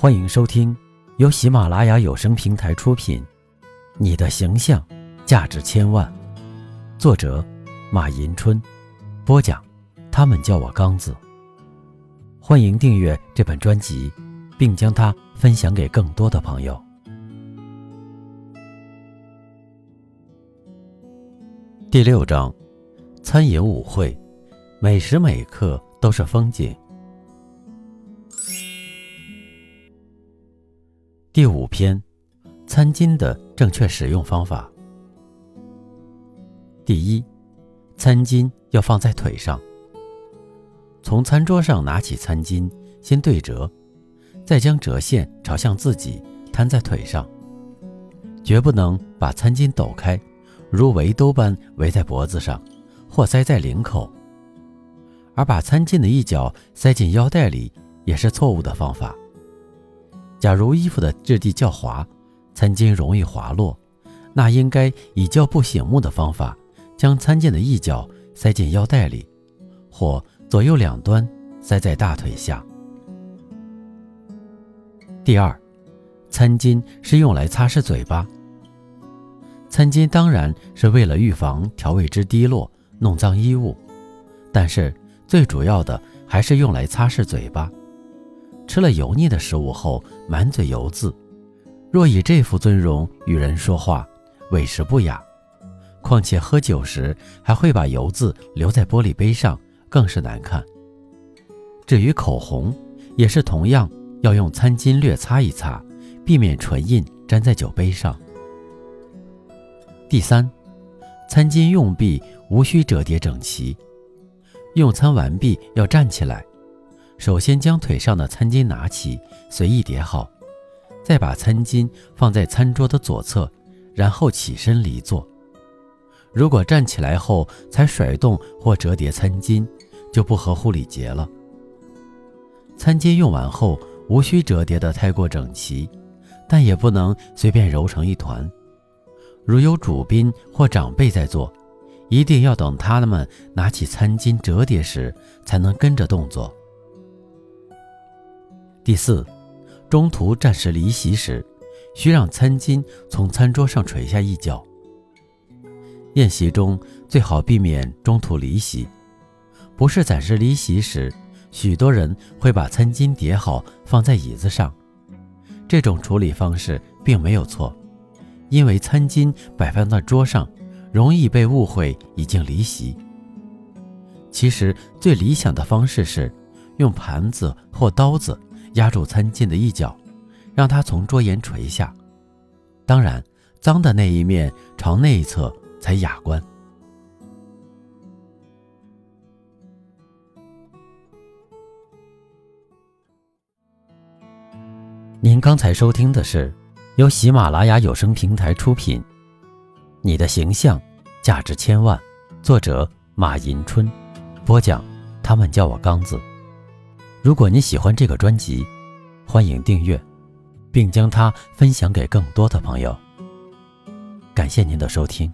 欢迎收听由喜马拉雅有声平台出品《你的形象价值千万》，作者马迎春，播讲他们叫我刚子。欢迎订阅这本专辑，并将它分享给更多的朋友。第六章：餐饮舞会，每时每刻都是风景。第五篇，餐巾的正确使用方法。第一，餐巾要放在腿上。从餐桌上拿起餐巾，先对折，再将折线朝向自己，摊在腿上。绝不能把餐巾抖开，如围兜般围在脖子上，或塞在领口。而把餐巾的一角塞进腰带里，也是错误的方法。假如衣服的质地较滑，餐巾容易滑落，那应该以较不醒目的方法，将餐巾的一角塞进腰带里，或左右两端塞在大腿下。第二，餐巾是用来擦拭嘴巴。餐巾当然是为了预防调味汁滴落，弄脏衣物，但是最主要的还是用来擦拭嘴巴。吃了油腻的食物后，满嘴油渍，若以这副尊容与人说话，委实不雅。况且喝酒时还会把油渍留在玻璃杯上，更是难看。至于口红，也是同样要用餐巾略擦一擦，避免唇印粘在酒杯上。第三，餐巾用毕无需折叠整齐，用餐完毕要站起来。首先将腿上的餐巾拿起，随意叠好，再把餐巾放在餐桌的左侧，然后起身离座。如果站起来后才甩动或折叠餐巾，就不合乎礼节了。餐巾用完后无需折叠的太过整齐，但也不能随便揉成一团。如有主宾或长辈在做，一定要等他们拿起餐巾折叠时，才能跟着动作。第四，中途暂时离席时，需让餐巾从餐桌上垂下一角。宴席中最好避免中途离席。不是暂时离席时，许多人会把餐巾叠好放在椅子上。这种处理方式并没有错，因为餐巾摆放在桌上，容易被误会已经离席。其实最理想的方式是用盘子或刀子。压住餐巾的一角，让它从桌沿垂下。当然，脏的那一面朝内侧才雅观。您刚才收听的是由喜马拉雅有声平台出品，《你的形象价值千万》，作者马迎春，播讲。他们叫我刚子。如果你喜欢这个专辑，欢迎订阅，并将它分享给更多的朋友。感谢您的收听。